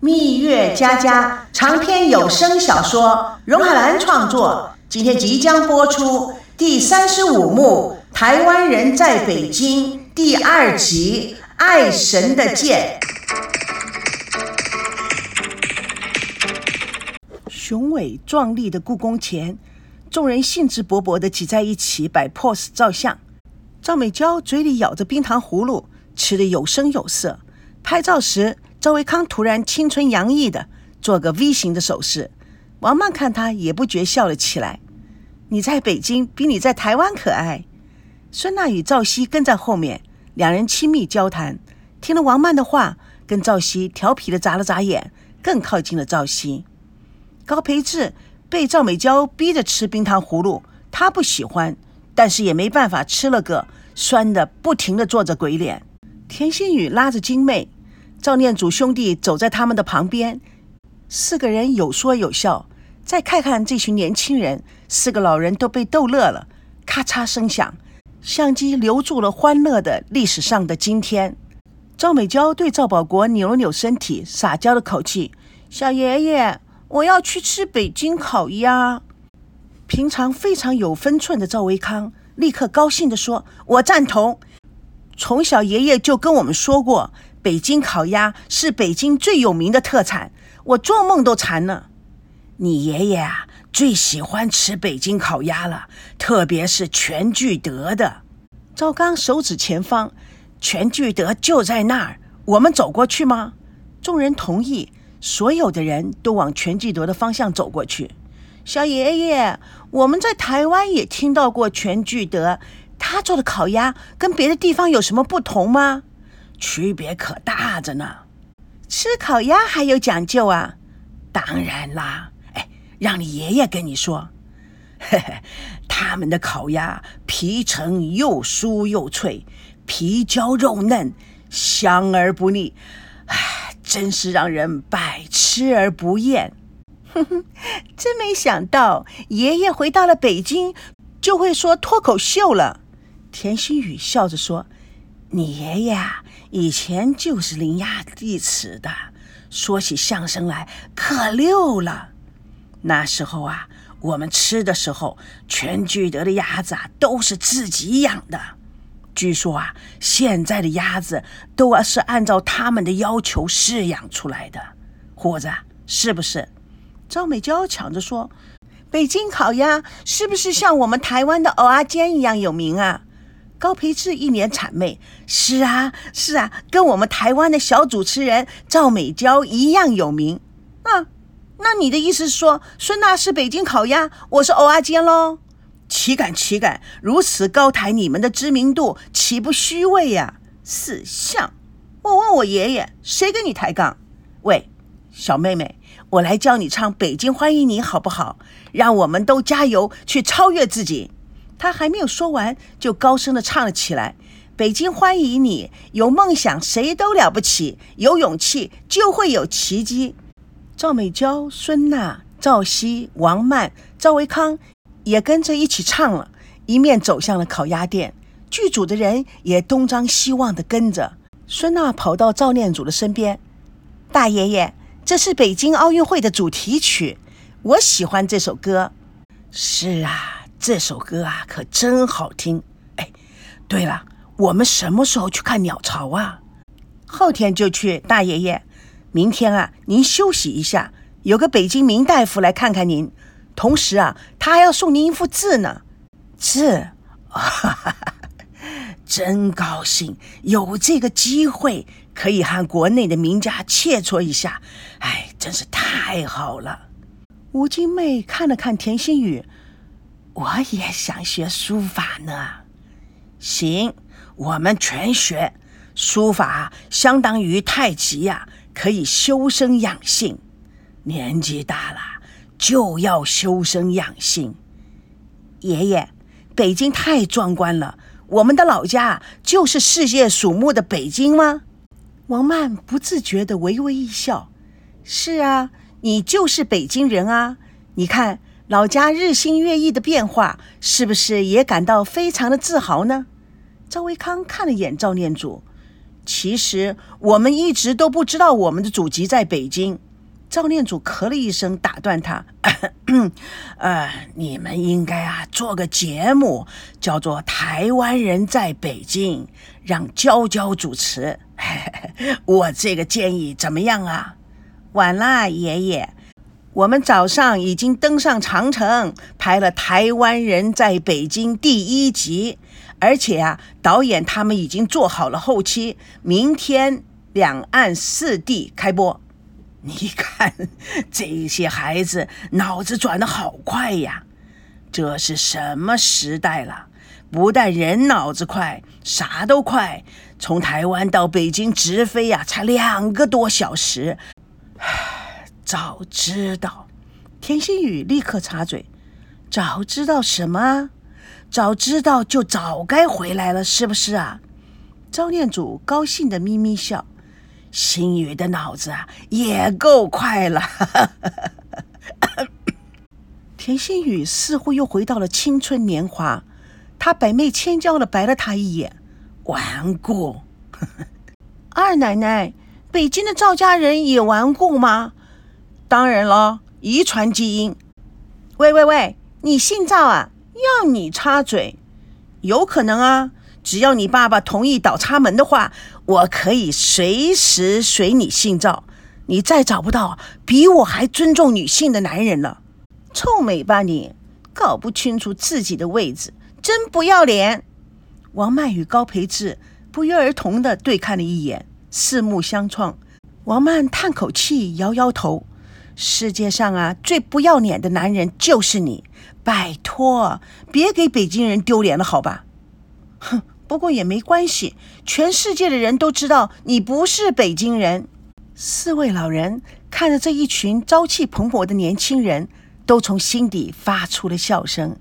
蜜月佳佳长篇有声小说，荣海兰创作，今天即将播出第三十五幕《台湾人在北京》第二集《爱神的剑》。雄伟壮丽的故宫前，众人兴致勃勃地挤在一起摆 pose 照相。赵美娇嘴里咬着冰糖葫芦，吃得有声有色。拍照时，赵维康突然青春洋溢的做个 V 型的手势。王曼看他也不觉笑了起来。你在北京比你在台湾可爱。孙娜与赵熙跟在后面，两人亲密交谈。听了王曼的话，跟赵熙调皮的眨了眨眼，更靠近了赵熙。高培志被赵美娇逼着吃冰糖葫芦，他不喜欢，但是也没办法，吃了个酸的，不停的做着鬼脸。田心雨拉着金妹，赵念祖兄弟走在他们的旁边，四个人有说有笑。再看看这群年轻人，四个老人都被逗乐了。咔嚓声响，相机留住了欢乐的历史上的今天。赵美娇对赵保国扭了扭身体，撒娇的口气：“小爷爷。”我要去吃北京烤鸭。平常非常有分寸的赵维康立刻高兴地说：“我赞同。从小爷爷就跟我们说过，北京烤鸭是北京最有名的特产，我做梦都馋呢。你爷爷啊，最喜欢吃北京烤鸭了，特别是全聚德的。”赵刚手指前方，全聚德就在那儿，我们走过去吗？众人同意。所有的人都往全聚德的方向走过去。小爷爷，我们在台湾也听到过全聚德，他做的烤鸭跟别的地方有什么不同吗？区别可大着呢。吃烤鸭还有讲究啊？当然啦。哎，让你爷爷跟你说。嘿嘿，他们的烤鸭皮层又酥又脆，皮焦肉嫩，香而不腻。哎。真是让人百吃而不厌。哼哼，真没想到爷爷回到了北京就会说脱口秀了。田心雨笑着说：“你爷爷，以前就是伶牙俐齿的，说起相声来可溜了。那时候啊，我们吃的时候，全聚德的鸭子啊都是自己养的。”据说啊，现在的鸭子都啊是按照他们的要求饲养出来的，虎子是不是？赵美娇抢着说：“北京烤鸭是不是像我们台湾的蚵仔煎一样有名啊？”高培志一脸谄媚：“是啊，是啊，跟我们台湾的小主持人赵美娇一样有名。”啊，那你的意思是说，孙娜是北京烤鸭，我是欧阿坚喽？岂敢岂敢如此高抬你们的知名度，岂不虚伪呀？死相！我问我爷爷，谁跟你抬杠？喂，小妹妹，我来教你唱《北京欢迎你》，好不好？让我们都加油去超越自己。他还没有说完，就高声的唱了起来：“北京欢迎你，有梦想谁都了不起，有勇气就会有奇迹。”赵美娇、孙娜、赵熙、王曼、赵维康。也跟着一起唱了，一面走向了烤鸭店。剧组的人也东张西望地跟着。孙娜跑到赵念祖的身边：“大爷爷，这是北京奥运会的主题曲，我喜欢这首歌。”“是啊，这首歌啊可真好听。”“哎，对了，我们什么时候去看鸟巢啊？”“后天就去，大爷爷。明天啊，您休息一下，有个北京名大夫来看看您。”同时啊，他还要送您一幅字呢，字，哈哈 真高兴有这个机会可以和国内的名家切磋一下，哎，真是太好了。吴金妹看了看田心雨，我也想学书法呢。行，我们全学书法，相当于太极呀，可以修身养性。年纪大了。就要修身养性，爷爷，北京太壮观了。我们的老家就是世界瞩目的北京吗？王曼不自觉地微微一笑。是啊，你就是北京人啊。你看老家日新月异的变化，是不是也感到非常的自豪呢？赵维康看了眼赵念祖，其实我们一直都不知道我们的祖籍在北京。赵念祖咳了一声，打断他：“ 呃，你们应该啊做个节目，叫做《台湾人在北京》，让娇娇主持。我这个建议怎么样啊？”晚了，爷爷。我们早上已经登上长城，拍了《台湾人在北京》第一集，而且啊，导演他们已经做好了后期，明天两岸四地开播。你看，这些孩子脑子转得好快呀！这是什么时代了？不但人脑子快，啥都快。从台湾到北京直飞呀，才两个多小时。早知道，田心雨立刻插嘴：“早知道什么？早知道就早该回来了，是不是啊？”赵念祖高兴的咪咪笑。心雨的脑子啊，也够快了。田心雨似乎又回到了青春年华，他百媚千娇的白了他一眼，顽固。二奶奶，北京的赵家人也顽固吗？当然了，遗传基因。喂喂喂，你姓赵啊？要你插嘴？有可能啊。只要你爸爸同意倒插门的话，我可以随时随你姓赵。你再找不到比我还尊重女性的男人了。臭美吧你，搞不清楚自己的位置，真不要脸！王曼与高培志不约而同的对看了一眼，四目相创。王曼叹口气，摇摇头：“世界上啊，最不要脸的男人就是你。拜托，别给北京人丢脸了，好吧？”哼。不过也没关系，全世界的人都知道你不是北京人。四位老人看着这一群朝气蓬勃的年轻人，都从心底发出了笑声。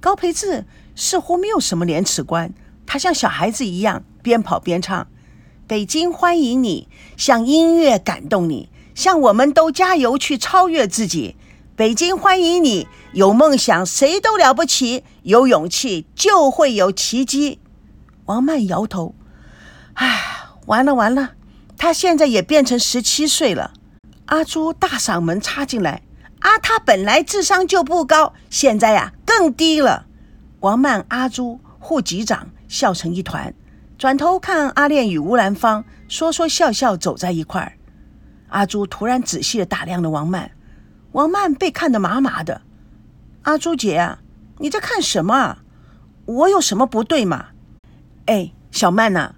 高培志似乎没有什么廉耻观，他像小孩子一样边跑边唱：“北京欢迎你，像音乐感动你，像我们都加油去超越自己。北京欢迎你，有梦想谁都了不起，有勇气就会有奇迹。”王曼摇头：“唉，完了完了，他现在也变成十七岁了。”阿朱大嗓门插进来：“啊，他本来智商就不高，现在呀更低了。”王曼、阿朱、护局长笑成一团，转头看阿炼与吴兰芳，说说笑笑走在一块儿。阿朱突然仔细的打量了王曼，王曼被看得麻麻的。阿朱姐啊，你在看什么啊？我有什么不对吗？哎，小曼呐，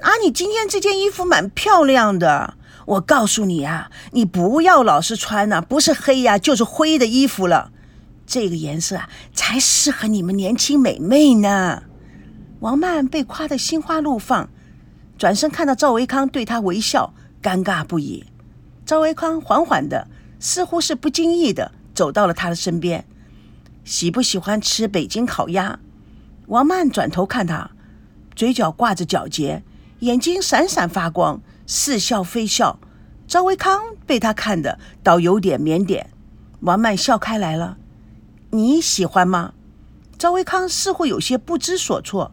啊，你今天这件衣服蛮漂亮的。我告诉你啊，你不要老是穿呐，不是黑呀就是灰的衣服了。这个颜色啊，才适合你们年轻美眉呢。王曼被夸得心花怒放，转身看到赵维康对她微笑，尴尬不已。赵维康缓缓的，似乎是不经意的走到了他的身边。喜不喜欢吃北京烤鸭？王曼转头看他。嘴角挂着皎洁，眼睛闪闪发光，似笑非笑。赵维康被他看的倒有点腼腆。王曼笑开来了：“你喜欢吗？”赵维康似乎有些不知所措：“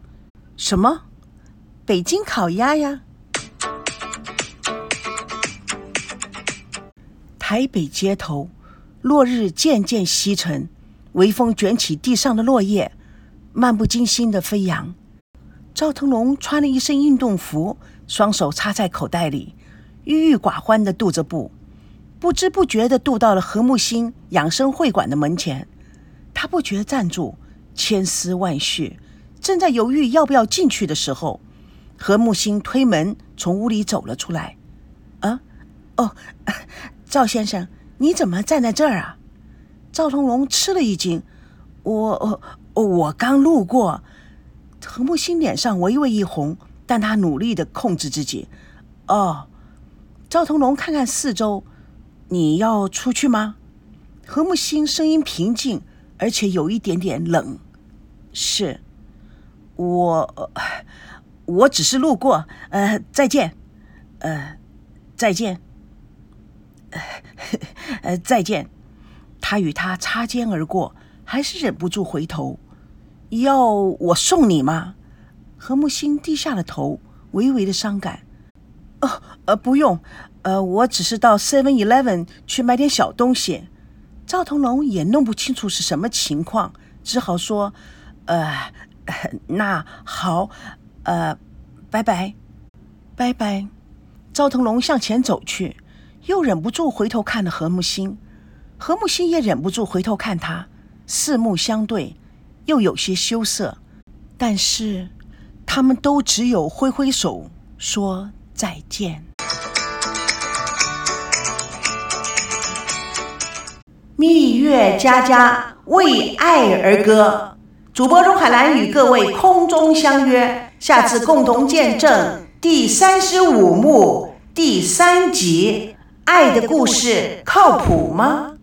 什么？北京烤鸭呀？”台北街头，落日渐渐西沉，微风卷起地上的落叶，漫不经心的飞扬。赵腾龙穿了一身运动服，双手插在口袋里，郁郁寡欢地踱着步，不知不觉地踱到了何木星养生会馆的门前。他不觉站住，千丝万绪，正在犹豫要不要进去的时候，何木星推门从屋里走了出来。“啊，哦，赵先生，你怎么站在这儿啊？”赵腾龙吃了一惊，“我……我刚路过。”何木星脸上微微一红，但他努力的控制自己。哦，赵腾龙看看四周，你要出去吗？何木星声音平静，而且有一点点冷。是，我，我只是路过。呃，再见。呃，再见。呃，再见。他与他擦肩而过，还是忍不住回头。要我送你吗？何木心低下了头，微微的伤感。哦，呃，不用，呃，我只是到 Seven Eleven 去买点小东西。赵腾龙也弄不清楚是什么情况，只好说：“呃，那好，呃，拜拜，拜拜。”赵腾龙向前走去，又忍不住回头看了何木星，何木星也忍不住回头看他，四目相对，又有些羞涩，但是他们都只有挥挥手说再见。蜜月佳佳为爱而歌，主播钟海兰与各位空中相约，下次共同见证第三十五幕第三集《爱的故事》，靠谱吗？